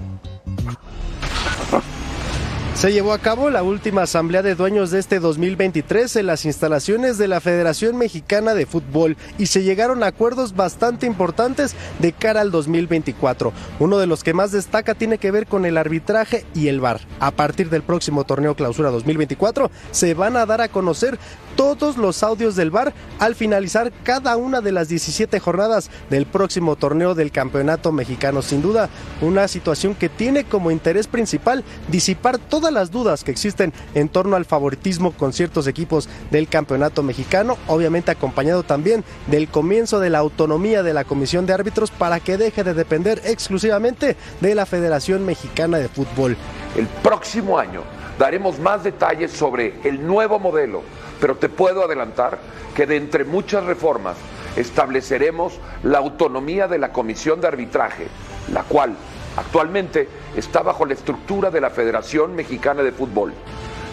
Se llevó a cabo la última asamblea de dueños de este 2023 en las instalaciones de la Federación Mexicana de Fútbol y se llegaron a acuerdos bastante importantes de cara al 2024. Uno de los que más destaca tiene que ver con el arbitraje y el VAR. A partir del próximo torneo Clausura 2024 se van a dar a conocer todos los audios del VAR al finalizar cada una de las 17 jornadas del próximo torneo del Campeonato Mexicano. Sin duda, una situación que tiene como interés principal disipar todas las dudas que existen en torno al favoritismo con ciertos equipos del Campeonato Mexicano, obviamente acompañado también del comienzo de la autonomía de la Comisión de Árbitros para que deje de depender exclusivamente de la Federación Mexicana de Fútbol. El próximo año daremos más detalles sobre el nuevo modelo, pero te puedo adelantar que de entre muchas reformas estableceremos la autonomía de la Comisión de Arbitraje, la cual actualmente está bajo la estructura de la Federación Mexicana de Fútbol,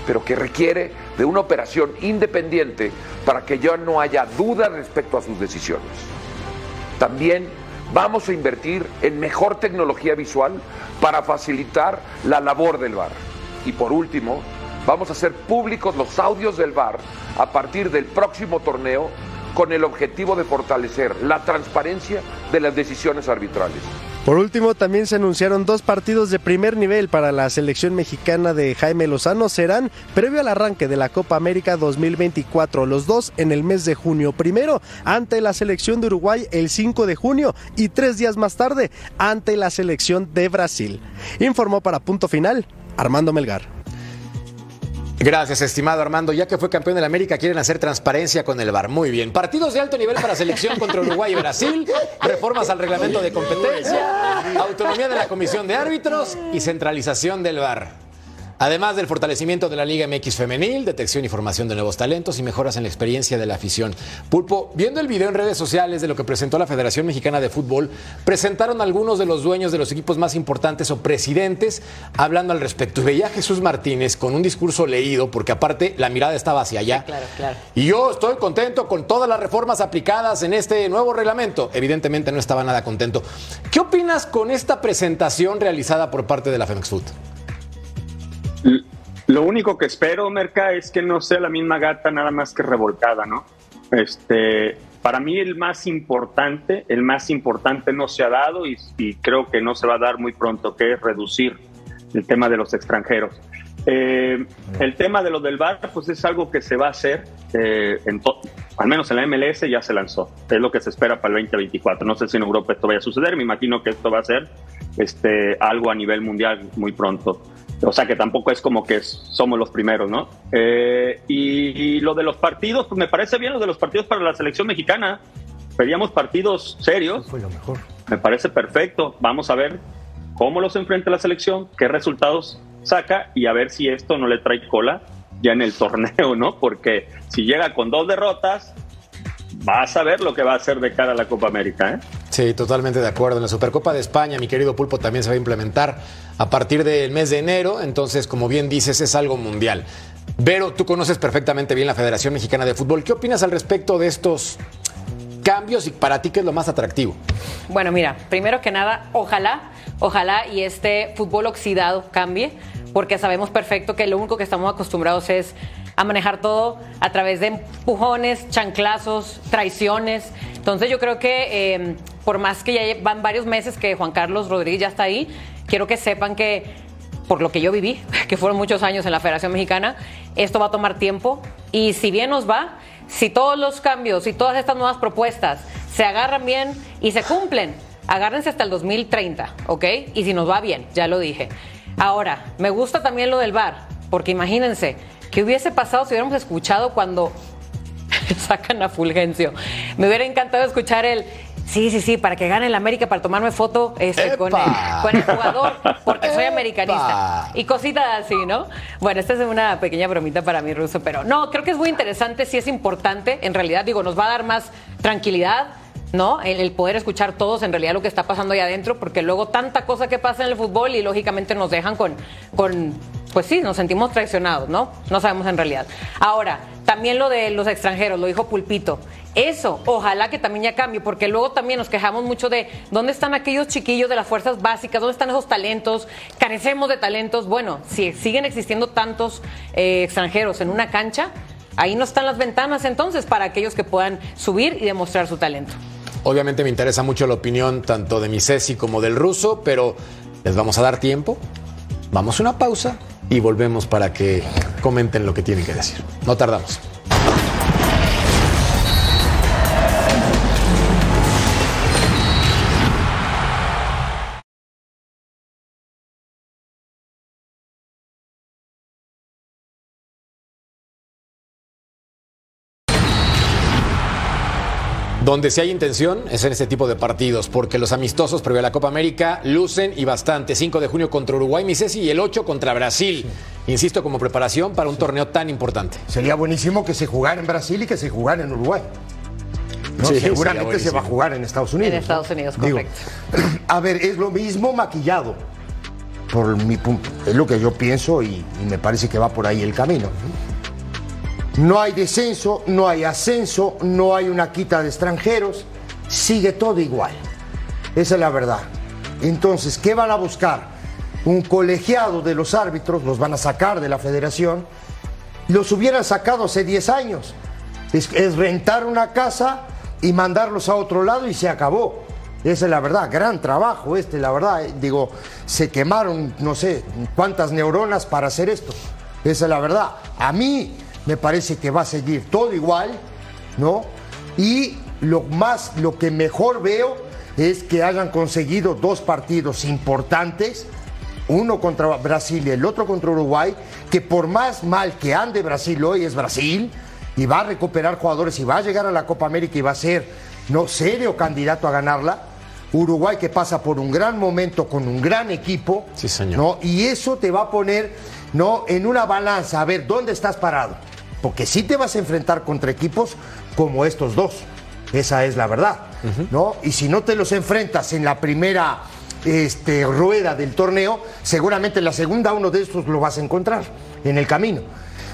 pero que requiere de una operación independiente para que ya no haya duda respecto a sus decisiones. También vamos a invertir en mejor tecnología visual para facilitar la labor del VAR. Y por último, vamos a hacer públicos los audios del VAR a partir del próximo torneo con el objetivo de fortalecer la transparencia de las decisiones arbitrales. Por último, también se anunciaron dos partidos de primer nivel para la selección mexicana de Jaime Lozano. Serán previo al arranque de la Copa América 2024, los dos en el mes de junio. Primero ante la selección de Uruguay el 5 de junio y tres días más tarde ante la selección de Brasil. Informó para punto final Armando Melgar. Gracias, estimado Armando. Ya que fue campeón del América, quieren hacer transparencia con el VAR. Muy bien. Partidos de alto nivel para selección contra Uruguay y Brasil, reformas al reglamento de competencia, autonomía de la comisión de árbitros y centralización del VAR. Además del fortalecimiento de la Liga MX femenil, detección y formación de nuevos talentos y mejoras en la experiencia de la afición. Pulpo, viendo el video en redes sociales de lo que presentó la Federación Mexicana de Fútbol, presentaron algunos de los dueños de los equipos más importantes o presidentes hablando al respecto. Y veía a Jesús Martínez con un discurso leído, porque aparte la mirada estaba hacia allá. Claro, claro. Y yo estoy contento con todas las reformas aplicadas en este nuevo reglamento. Evidentemente no estaba nada contento. ¿Qué opinas con esta presentación realizada por parte de la Femex Food? Lo único que espero, Merca, es que no sea la misma gata nada más que revolcada, ¿no? Este, para mí el más importante, el más importante no se ha dado y, creo que no se va a dar muy pronto, que es reducir el tema de los extranjeros. Eh, el tema de lo del VAR, pues es algo que se va a hacer, eh, al menos en la MLS ya se lanzó, es lo que se espera para el 2024. No sé si en Europa esto vaya a suceder, me imagino que esto va a ser este, algo a nivel mundial muy pronto. O sea que tampoco es como que somos los primeros, ¿no? Eh, y, lo de los partidos, pues me parece bien lo de los partidos para la selección mexicana. Pedíamos partidos serios. Fue lo mejor. Me parece perfecto. Vamos a ver cómo los enfrenta la selección, qué resultados saca y a ver si esto no le trae cola ya en el torneo, ¿no? Porque si llega con dos derrotas, vas a ver lo que va a hacer de cara a la Copa América, ¿eh? Sí, totalmente de acuerdo. En la Supercopa de España, mi querido Pulpo, también se va a implementar a partir del mes de enero. Entonces, como bien dices, es algo mundial. Vero, tú conoces perfectamente bien la Federación Mexicana de Fútbol. ¿Qué opinas al respecto de estos cambios y para ti qué es lo más atractivo? Bueno, mira, primero que nada, ojalá, ojalá y este fútbol oxidado cambie, porque sabemos perfecto que lo único que estamos acostumbrados es a manejar todo a través de empujones, chanclazos, traiciones. Entonces yo creo que eh, por más que ya van varios meses que Juan Carlos Rodríguez ya está ahí, quiero que sepan que por lo que yo viví, que fueron muchos años en la Federación Mexicana, esto va a tomar tiempo y si bien nos va, si todos los cambios y todas estas nuevas propuestas se agarran bien y se cumplen, agárrense hasta el 2030, ¿ok? Y si nos va bien, ya lo dije. Ahora, me gusta también lo del bar, porque imagínense, ¿Qué hubiese pasado si hubiéramos escuchado cuando sacan a Fulgencio? Me hubiera encantado escuchar el. Sí, sí, sí, para que gane el América, para tomarme foto este, con, el, jugador, porque soy americanista. Y cositas así, ¿no? Bueno, esta es una pequeña bromita para mí, Ruso, pero no, creo que es muy interesante, sí es importante, en realidad, digo, nos va a dar más tranquilidad, ¿no? El, poder escuchar todos en realidad lo que está pasando ahí adentro, porque luego tanta cosa que pasa en el fútbol y lógicamente nos dejan con, con pues sí, nos sentimos traicionados, ¿no? No sabemos en realidad. Ahora, también lo de los extranjeros, lo dijo Pulpito. Eso, ojalá que también ya cambie, porque luego también nos quejamos mucho de dónde están aquellos chiquillos de las fuerzas básicas, dónde están esos talentos, carecemos de talentos. Bueno, si siguen existiendo tantos eh, extranjeros en una cancha, ahí no están las ventanas entonces para aquellos que puedan subir y demostrar su talento. Obviamente me interesa mucho la opinión tanto de mi Ceci como del ruso, pero les vamos a dar tiempo. Vamos a una pausa y volvemos para que comenten lo que tienen que decir. No tardamos. Donde si hay intención es en este tipo de partidos, porque los amistosos previo a la Copa América lucen y bastante. 5 de junio contra Uruguay, Misesi, y el 8 contra Brasil. Insisto, como preparación para un torneo tan importante. Sería buenísimo que se jugara en Brasil y que se jugara en Uruguay. seguramente se va a jugar en Estados Unidos. En Estados Unidos, correcto. a ver, es lo mismo maquillado. Por mi punto. Es lo que yo pienso y, y me parece que va por ahí el camino. No hay descenso, no hay ascenso, no hay una quita de extranjeros, sigue todo igual. Esa es la verdad. Entonces, ¿qué van a buscar? Un colegiado de los árbitros, los van a sacar de la federación. Los hubieran sacado hace 10 años. Es, rentar una casa y mandarlos a otro lado y se acabó. Esa es la verdad, gran trabajo este, la verdad. Eh, digo, se quemaron no sé cuántas neuronas para hacer esto. Esa es la verdad. A mí me parece que va a seguir todo igual, ¿no? Y lo más, lo que mejor veo es que hayan conseguido dos partidos importantes, uno contra Brasil y el otro contra Uruguay, que por más mal que ande Brasil hoy es Brasil y va a recuperar jugadores y va a llegar a la Copa América y va a ser no serio candidato a ganarla. Uruguay que pasa por un gran momento con un gran equipo, sí, señor. ¿no? Y eso te va a poner ¿no? En una balanza, a ver, ¿dónde estás parado? Porque sí te vas a enfrentar contra equipos como estos dos. Esa es la verdad, ¿no? Y si no te los enfrentas en la primera este, rueda del torneo, seguramente en la segunda uno de estos lo vas a encontrar en el camino.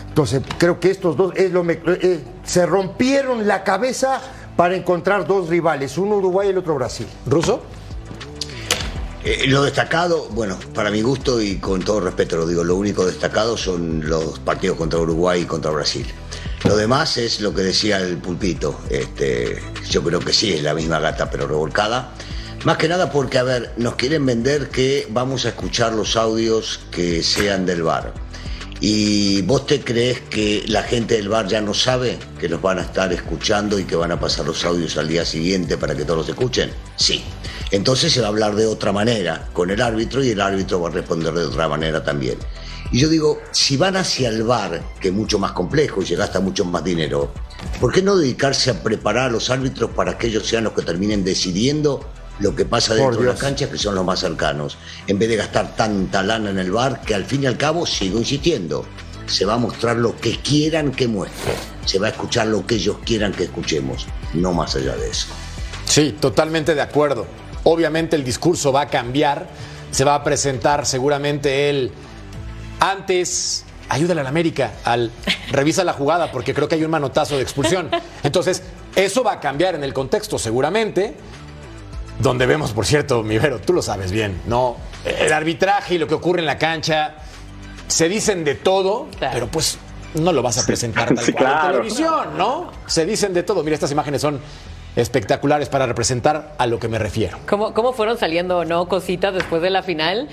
Entonces, creo que estos dos es lo me- eh, se rompieron la cabeza para encontrar dos rivales, uno Uruguay y el otro Brasil. ¿Ruso? Eh, lo destacado, bueno, para mi gusto y con todo respeto lo digo, lo único destacado son los partidos contra Uruguay y contra Brasil. Lo demás es lo que decía el pulpito. Este, yo creo que sí, es la misma gata pero revolcada. Más que nada porque, a ver, nos quieren vender que vamos a escuchar los audios que sean del bar. ¿Y vos te crees que la gente del bar ya no sabe que los van a estar escuchando y que van a pasar los audios al día siguiente para que todos los escuchen? Sí. Entonces se va a hablar de otra manera con el árbitro y el árbitro va a responder de otra manera también. Y yo digo, si van hacia el bar, que es mucho más complejo y se gasta mucho más dinero, ¿por qué no dedicarse a preparar a los árbitros para que ellos sean los que terminen decidiendo lo que pasa dentro de las canchas, que son los más cercanos, en vez de gastar tanta lana en el bar, que al fin y al cabo, sigo insistiendo, se va a mostrar lo que quieran que muestre, se va a escuchar lo que ellos quieran que escuchemos, no más allá de eso. Sí, totalmente de acuerdo. Obviamente el discurso va a cambiar, se va a presentar seguramente él antes. Ayúdale al América, al revisa la jugada porque creo que hay un manotazo de expulsión. Entonces, eso va a cambiar en el contexto seguramente. Donde vemos, por cierto, Mivero, tú lo sabes bien, ¿no? El arbitraje y lo que ocurre en la cancha se dicen de todo, pero pues no lo vas a presentar tal Sí, cual en televisión, ¿no? Se dicen de todo. Mira, estas imágenes son espectaculares para representar a lo que me refiero. ¿Cómo, cómo fueron saliendo no cositas después de la final?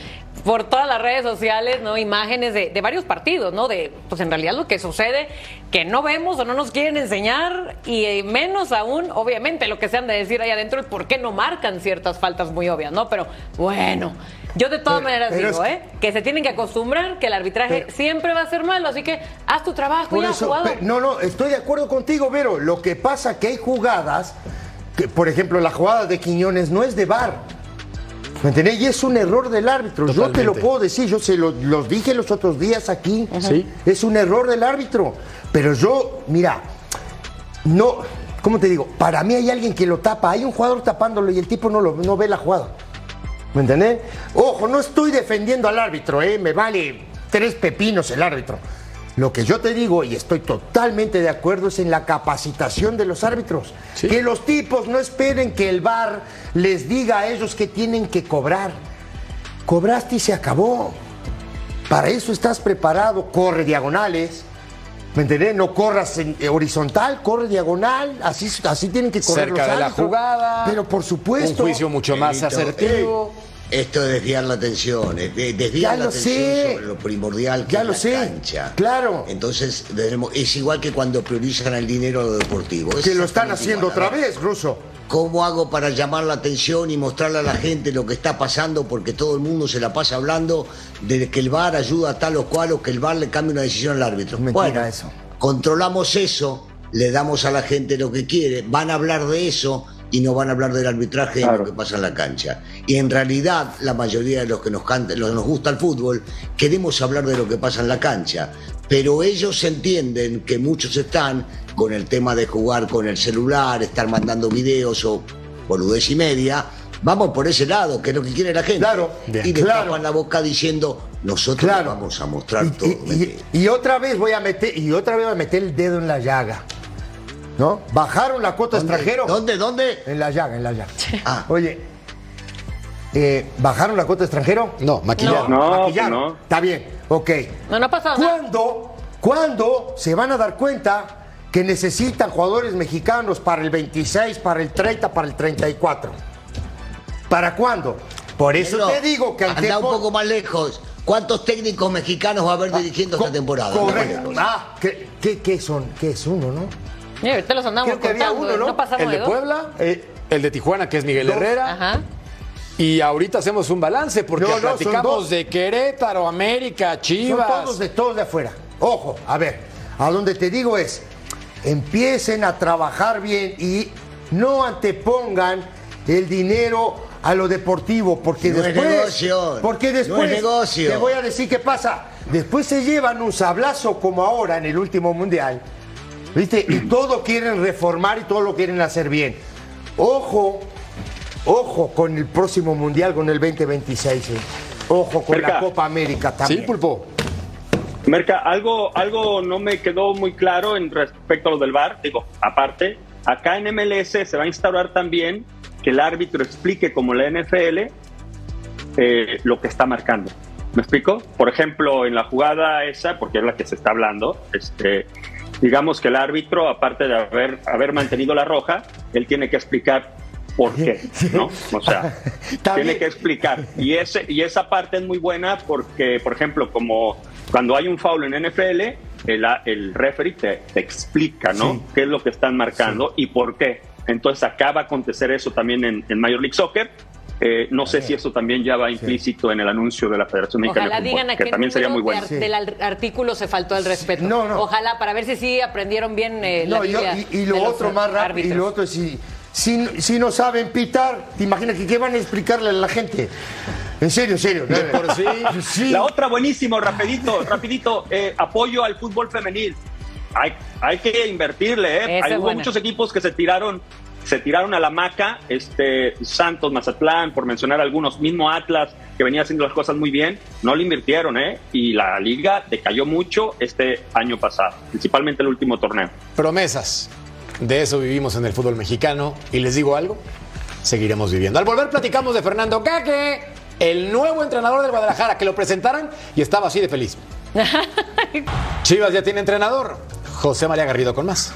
Por todas las redes sociales, ¿no? Imágenes de, de varios partidos, ¿no? De, pues en realidad lo que sucede, que no vemos o no nos quieren enseñar, y eh, menos aún, obviamente, lo que se han de decir ahí adentro, el por qué no marcan ciertas faltas muy obvias, ¿no? Pero bueno, yo de todas Pero- maneras pero digo, es- ¿eh? Que se tienen que acostumbrar que el arbitraje Pero- siempre va a ser malo, así que haz tu trabajo Por ya, eso, jugador. no, no, estoy de acuerdo contigo, Vero. Lo que pasa que hay jugadas, que, por ejemplo, la jugada de Quiñones no es de VAR. ¿Me entendés? Y es un error del árbitro. Yo te lo puedo decir, yo se lo, los dije los otros días aquí. Sí. Es un error del árbitro. Pero yo, mira, no, ¿cómo te digo? Para mí hay alguien que lo tapa. Hay un jugador tapándolo y el tipo no, lo, no ve la jugada. ¿Me entendés? Ojo, no estoy defendiendo al árbitro, ¿eh? Me vale tres pepinos el árbitro. Lo que yo te digo, y estoy totalmente de acuerdo, es en la capacitación de los árbitros. Que los tipos no esperen que el VAR les diga a ellos que tienen que cobrar. Cobraste y se acabó. Para eso estás preparado. Corre diagonales. ¿Me entendés? No corras en- eh, horizontal, corre diagonal. Así, así tienen que correr Cerca los de la jugada. Pero por supuesto. Un juicio mucho más asertivo. Esto es desviar la atención, de- desviar Ya la atención sé. sobre lo primordial que Ya es lo la sé. cancha. Claro. Entonces, es igual que cuando priorizan el dinero a lo deportivo. Es Que lo están haciendo igual. Otra vez, Ruso. ¿Cómo hago para llamar la atención y mostrarle a la gente lo que está pasando? Porque todo el mundo se la pasa hablando de que el VAR ayuda a tal o cual o que el VAR le cambie una decisión al árbitro. Mentira bueno, eso. controlamos eso, le damos a la gente lo que quiere, van a hablar de eso y no van a hablar del arbitraje y Claro. lo que pasa en la cancha. Y en realidad, la mayoría de los que nos, canta, los que nos gusta el fútbol, queremos hablar de lo que pasa en la cancha. Pero ellos entienden que muchos están con el tema de jugar con el celular, estar mandando videos o boludez y media. Vamos por ese lado, que es lo que quiere la gente. Claro, Bien. y le claro. tapan la boca diciendo, nosotros Claro. vamos a mostrar Y, todo. y- y- y otra vez voy a meter, y otra vez voy a meter el dedo en la llaga. ¿No? Bajaron la cuota ¿Dónde? extranjero. ¿Dónde? ¿Dónde? En la llaga, en la llaga. Ah. Oye, eh, ¿bajaron la cuota extranjero? No, maquillaron. No, pues Maquillaron. no. Está bien, ok. No, no ha pasado nada. ¿Cuándo, ¿Cuándo se van a dar cuenta que necesitan jugadores mexicanos para el 26, para el 30, para el 34? ¿Para cuándo? Por eso te digo que anda un poco más lejos. ¿Cuántos técnicos mexicanos va a haber dirigiendo esta temporada? Correcto. Ah, ¿qué, qué, qué son? ¿Qué es uno, no? Y ahorita los andamos Creo que había contando, uno, ¿no? no pasamos El de. Puebla, eh, el de Tijuana, que es Miguel Dos. Herrera. Ajá. Y ahorita hacemos un balance porque No, platicamos de Querétaro, América, Chivas. Son todos de todos de afuera. Ojo, a ver, a donde te digo es, empiecen a trabajar bien y no antepongan el dinero a lo deportivo, porque No es después. negocio, porque no es después. negocio. Te voy a decir qué pasa. Después se llevan un sablazo como ahora en el último mundial. ¿Viste? Y todo quieren reformar y todo lo quieren hacer bien. Ojo, ojo con el próximo mundial, con el 2026. eh. Ojo con la. Copa América también. Sí, Pulpo. Merca, algo, algo no me quedó muy claro en respecto a lo del VAR. Digo, aparte, acá en MLS se va a instaurar también que el árbitro explique como la NFL eh, lo que está marcando. ¿Me explico? Por ejemplo, en la jugada esa, porque es la que se está hablando, este, digamos que el árbitro, aparte de haber, haber mantenido la roja, él tiene que explicar por qué, ¿no? O sea, tiene que explicar. Y, ese, y esa parte es muy buena porque, por ejemplo, como cuando hay un foul en NFL, el, el referee te, te explica, ¿no? Sí. ¿Qué es lo que están marcando y por qué? Entonces acaba a acontecer eso también en, en Major League Soccer. Eh, no sé si eso también ya va implícito en el anuncio de la Federación Mexicana Ojalá de Fútbol, digan a que qué también sería muy bueno. de del ar- artículo se faltó al respeto. No, no. Ojalá, para ver si sí aprendieron bien eh, la No, y, Biblia y- y lo de los otro más rápido, y lo otro es si, si, si no saben pitar, te imaginas que qué van a explicarle a la gente. En serio, en serio. por sí. Sí. La otra buenísimo, rapidito, rapidito, eh, apoyo al fútbol femenil. Hay, hay que invertirle, ¿eh? Hay hubo buena. muchos equipos que se tiraron, se tiraron a la maca, este, Santos, Mazatlán, por mencionar algunos, mismo Atlas, que venía haciendo las cosas muy bien, no le invirtieron, ¿eh? Y la liga decayó mucho este año pasado, principalmente el último torneo. Promesas. De eso vivimos en el fútbol mexicano. Y les digo algo, seguiremos viviendo. Al volver platicamos de Fernando Caque, el nuevo entrenador del Guadalajara, que lo presentaran y estaba así de feliz. Chivas ya tiene entrenador. José María Garrido con más.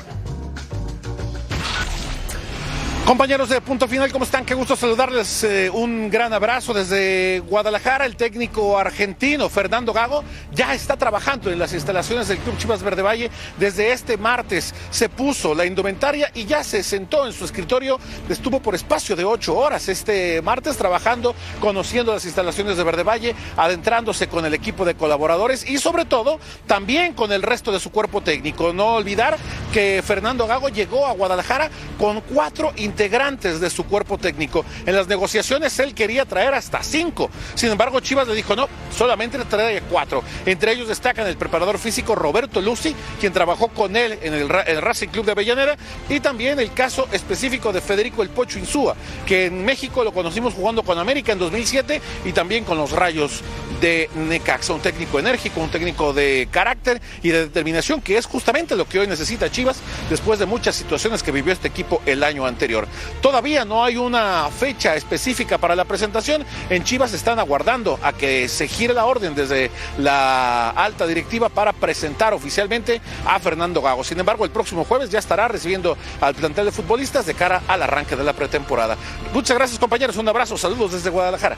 Compañeros de Punto Final, ¿cómo están? Qué gusto saludarles. eh, un gran abrazo desde Guadalajara. El técnico argentino Fernando Gago ya está trabajando en las instalaciones del Club Chivas Verde Valle desde este martes. Se puso la indumentaria y ya se sentó en su escritorio. Estuvo por espacio de ocho horas este martes trabajando, conociendo las instalaciones de Verde Valle, adentrándose con el equipo de colaboradores y sobre todo también con el resto de su cuerpo técnico. No olvidar que Fernando Gago llegó a Guadalajara con cuatro integrantes de su cuerpo técnico. En las negociaciones él quería traer hasta cinco. Sin embargo, Chivas le dijo no, solamente trae cuatro. Entre ellos destacan el preparador físico Roberto Lucy, quien trabajó con él en el, el Racing Club de Avellaneda, y también el caso específico de Federico El Pocho Insúa, que en México lo conocimos jugando con América en 2007 y también con los Rayos de Necaxa. Un técnico enérgico, un técnico de carácter y de determinación, que es justamente lo que hoy necesita Chivas después de muchas situaciones que vivió este equipo el año anterior. Todavía no hay una fecha específica para la presentación. En Chivas están aguardando a que se gire la orden desde la alta directiva para presentar oficialmente a Fernando Gago. Sin embargo, el próximo jueves ya estará recibiendo al plantel de futbolistas de cara al arranque de la pretemporada. Muchas gracias compañeros, un abrazo, saludos desde Guadalajara.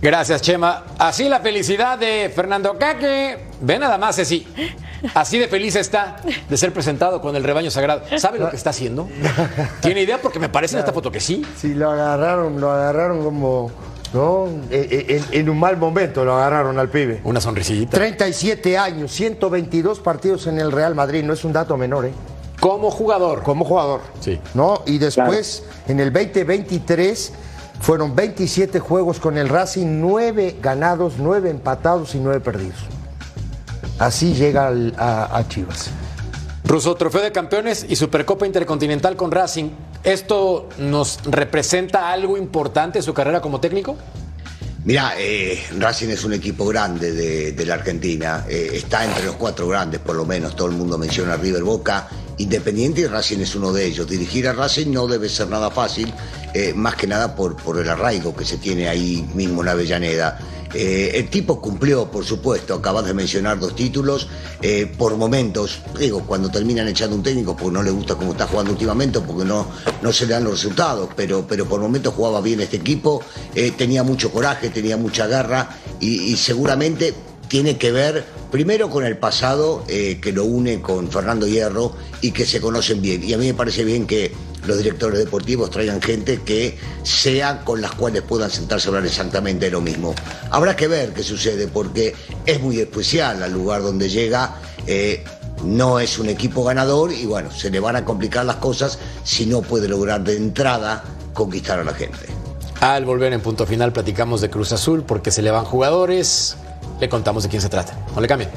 Gracias, Chema. Así la felicidad de Fernando Caque. Ve nada más, así. Así de feliz está de ser presentado con el rebaño sagrado. ¿Sabe lo que está haciendo? ¿Tiene idea? Porque me parece en esta foto que sí. Sí, lo agarraron, lo agarraron como, ¿no? Eh, eh, En, en un mal momento lo agarraron al pibe. Una sonrisita. 37 años, 122 partidos en el Real Madrid, no es un dato menor, ¿eh? Como jugador. Como jugador. Sí. ¿No? Y después, en el 2023, fueron 27 juegos con el Racing, 9 ganados, 9 empatados y 9 perdidos. Así llega al- a, a Chivas. Ruso, trofeo de campeones y Supercopa Intercontinental con Racing. ¿Esto nos representa algo importante en su carrera como técnico? Mira, eh, Racing es un equipo grande de, de la Argentina, eh, está entre los cuatro grandes, por lo menos todo el mundo menciona a River Boca, Independiente y Racing es uno de ellos. Dirigir a Racing no debe ser nada fácil, eh, más que nada por, el arraigo que se tiene ahí mismo en Avellaneda. Eh, el tipo cumplió, por supuesto, acabas de mencionar dos títulos, eh, por momentos, digo, cuando terminan echando un técnico porque no le gusta cómo está jugando últimamente, porque no, no se le dan los resultados, pero, pero por momentos jugaba bien este equipo, tenía mucho coraje, tenía mucha garra y seguramente tiene que ver primero con el pasado eh, que lo une con Fernando Hierro y que se conocen bien. Y a mí me parece bien que los directores deportivos traigan gente que sea con las cuales puedan sentarse a hablar exactamente de lo mismo. Habrá que ver qué sucede porque es muy especial al lugar donde llega. eh, no es un equipo ganador y bueno, se le van a complicar las cosas si no puede lograr de entrada conquistar a la gente. Al volver en punto final platicamos de Cruz Azul porque se le van jugadores. Le contamos de quién se trata. No le cambien.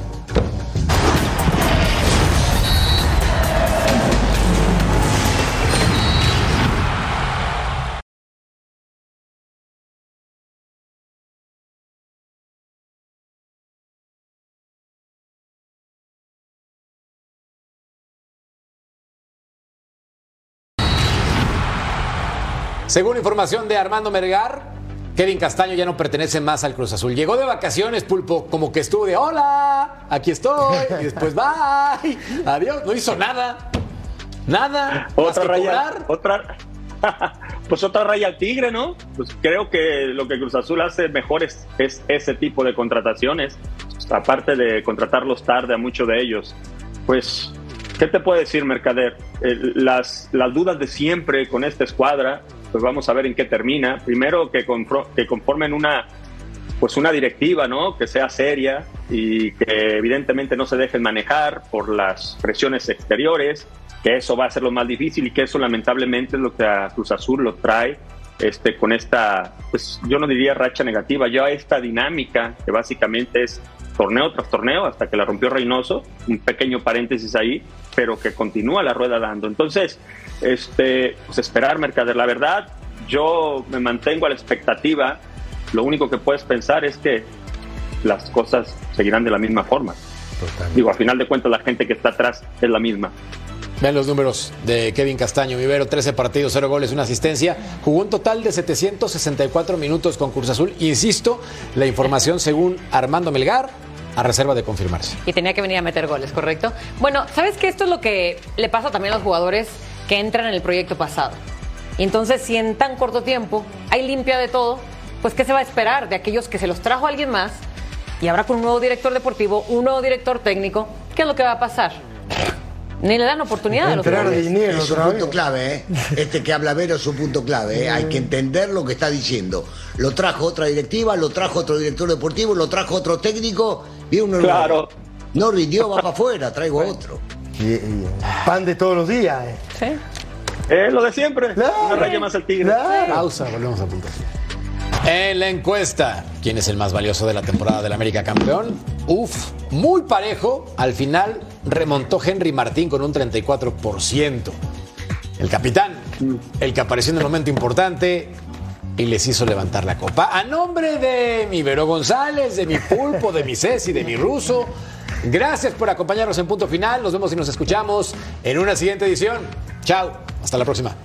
Según información de Armando Mergar, Kevin Castaño ya no pertenece más al Cruz Azul. Llegó de vacaciones, Pulpo, como que estuvo de hola, aquí estoy, y después bye, adiós, no hizo nada. Nada. Otra raya, otra, pues otra raya al tigre, ¿no? Pues creo que lo que Cruz Azul hace mejor es, es ese tipo de contrataciones, aparte de contratarlos tarde a muchos de ellos. Pues, ¿qué te puede decir, Mercader? Eh, las, las dudas de siempre con esta escuadra, pues vamos a ver en qué termina. Primero que, que conformen una, pues una directiva, ¿no? Que sea seria y que evidentemente no se dejen manejar por las presiones exteriores, que eso va a ser lo más difícil y que eso lamentablemente es lo que a Cruz Azul lo trae este, con esta, pues yo no diría racha negativa, ya esta dinámica que básicamente es torneo tras torneo hasta que la rompió Reynoso, un pequeño paréntesis ahí, pero que continúa la rueda dando. Entonces, este, pues esperar, Mercader. La verdad, yo me mantengo a la expectativa. Lo único que puedes pensar es que las cosas seguirán de la misma forma. Digo, a final de cuentas, la gente que está atrás es la misma. Vean los números de Kevin Castaño Vivero, 13 partidos, 0 goles, una asistencia. Jugó un total de 764 minutos con Cruz Azul. Insisto, la información según Armando Melgar, a reserva de confirmarse. Y tenía que venir a meter goles, ¿correcto? Bueno, ¿sabes que Esto es lo que le pasa también a los jugadores que entran en el proyecto pasado. Y entonces, si en tan corto tiempo hay limpia de todo, pues ¿qué se va a esperar de aquellos que se los trajo alguien más? Y ahora con un nuevo director deportivo, un nuevo director técnico, ¿qué es lo que va a pasar? Ni le dan oportunidad a los Es un punto clave, ¿eh? Este que habla Vero es un punto clave, ¿eh? Hay que entender lo que está diciendo. Lo trajo otra directiva, lo trajo otro director deportivo, lo trajo otro técnico y uno claro. no rindió, va para afuera, traigo otro. Y, pan de todos los días. ¿eh? Sí. Es lo de siempre. Una raya más el tigre. Pausa, volvemos a punto. En la encuesta, ¿quién es el más valioso de la temporada del América campeón? Uf, muy parejo. Al final remontó Henry Martín con un 34%. El capitán, el que apareció en el momento importante y les hizo levantar la copa. A nombre de mi Vero González, de mi Pulpo, de mi Ceci, de mi Ruso. Gracias por acompañarnos en Punto Final. Nos vemos y nos escuchamos en una siguiente edición. Chao. Hasta la próxima.